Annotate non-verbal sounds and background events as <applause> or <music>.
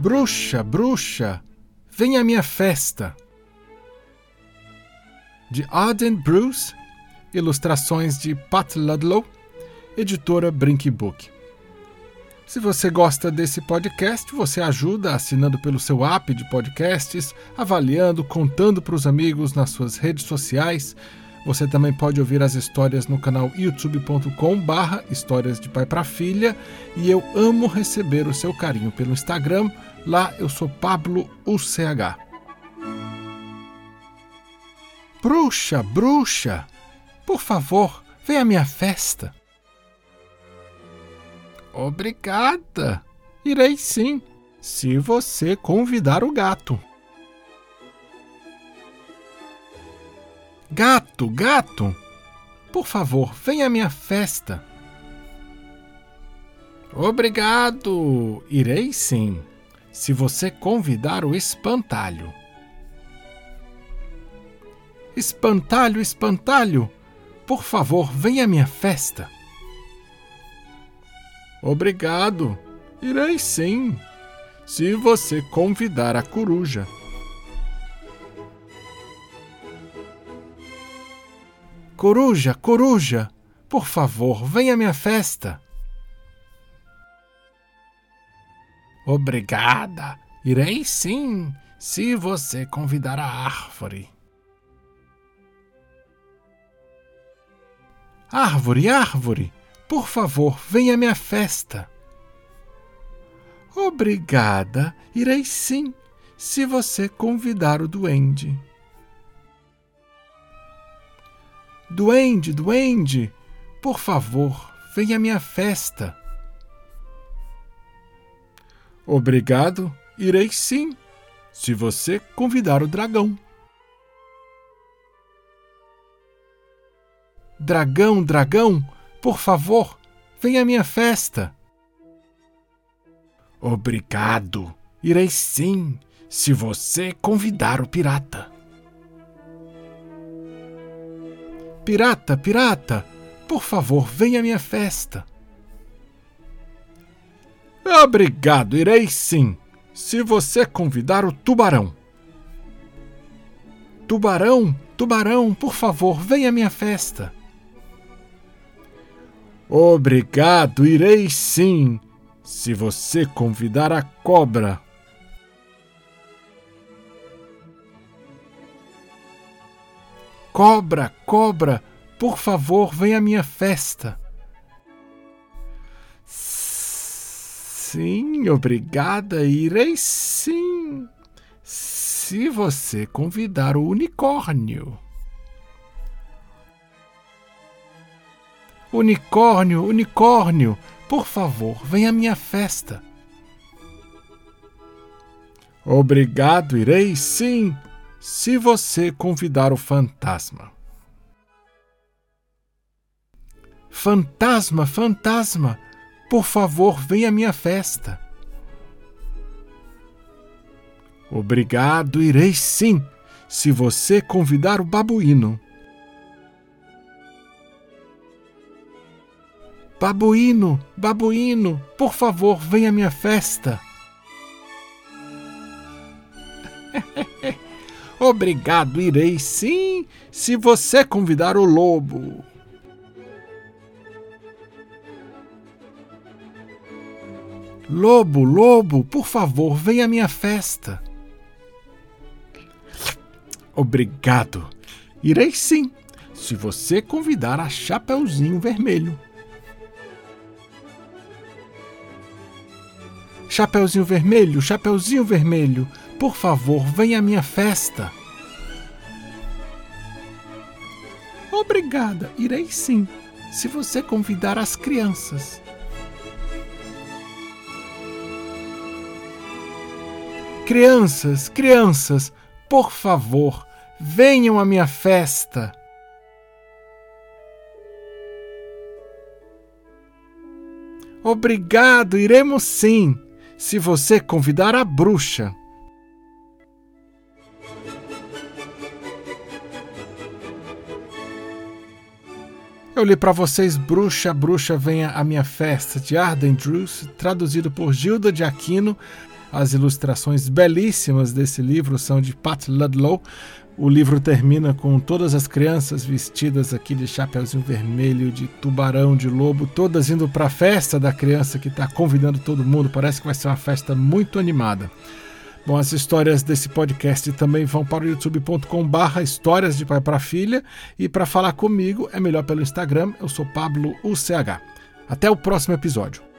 Bruxa, bruxa, vem à minha festa. De Arden Bruce, ilustrações de Pat Ludlow, editora Brink Book. Se você gosta desse podcast, você ajuda assinando pelo seu app de podcasts, avaliando, contando para os amigos nas suas redes sociais. Você também pode ouvir as histórias no canal youtube.com/barra Histórias de Pai para Filha. E eu amo receber o seu carinho pelo Instagram Lá eu sou Pablo UCH. Bruxa, bruxa, por favor, venha à minha festa. Obrigada. Irei sim, se você convidar o gato. Gato, gato, por favor, venha à minha festa. Obrigado. Irei sim se você convidar o espantalho. Espantalho, espantalho, por favor, venha à minha festa. Obrigado, irei sim, se você convidar a coruja. Coruja, coruja, por favor, venha à minha festa. Obrigada. Irei sim, se você convidar a árvore. Árvore, árvore, por favor, venha à minha festa. Obrigada, irei sim, se você convidar o duende. Duende, duende, por favor, venha à minha festa. Obrigado, irei sim, se você convidar o dragão. Dragão, dragão, por favor, venha à minha festa. Obrigado, irei sim, se você convidar o pirata. Pirata, pirata, por favor, venha à minha festa. Obrigado, irei sim, se você convidar o tubarão. Tubarão, tubarão, por favor, venha à minha festa. Obrigado, irei sim, se você convidar a cobra. Cobra, cobra, por favor, venha à minha festa. Sim, obrigada, irei sim. Se você convidar o unicórnio. Unicórnio, unicórnio, por favor, venha à minha festa. Obrigado, irei sim, se você convidar o fantasma. Fantasma, fantasma, por favor, venha à minha festa. Obrigado, irei sim, se você convidar o babuíno. Babuíno, babuíno, por favor, venha à minha festa. <laughs> Obrigado, irei sim, se você convidar o lobo. Lobo, lobo, por favor, venha à minha festa. Obrigado. Irei sim, se você convidar a Chapeuzinho Vermelho. Chapeuzinho Vermelho, Chapeuzinho Vermelho, por favor, venha à minha festa. Obrigada, irei sim, se você convidar as crianças. Crianças, crianças, por favor, venham à minha festa. Obrigado, iremos sim, se você convidar a bruxa. Eu li para vocês Bruxa, Bruxa Venha à Minha Festa, de Arden Drews, traduzido por Gilda de Aquino, As ilustrações belíssimas desse livro são de Pat Ludlow. O livro termina com todas as crianças vestidas aqui de chapeuzinho vermelho, de tubarão, de lobo, todas indo para a festa da criança que está convidando todo mundo. Parece que vai ser uma festa muito animada. Bom, as histórias desse podcast também vão para o youtube.com/barra histórias de pai para filha e para falar comigo é melhor pelo Instagram. Eu sou Pablo UCH. Até o próximo episódio.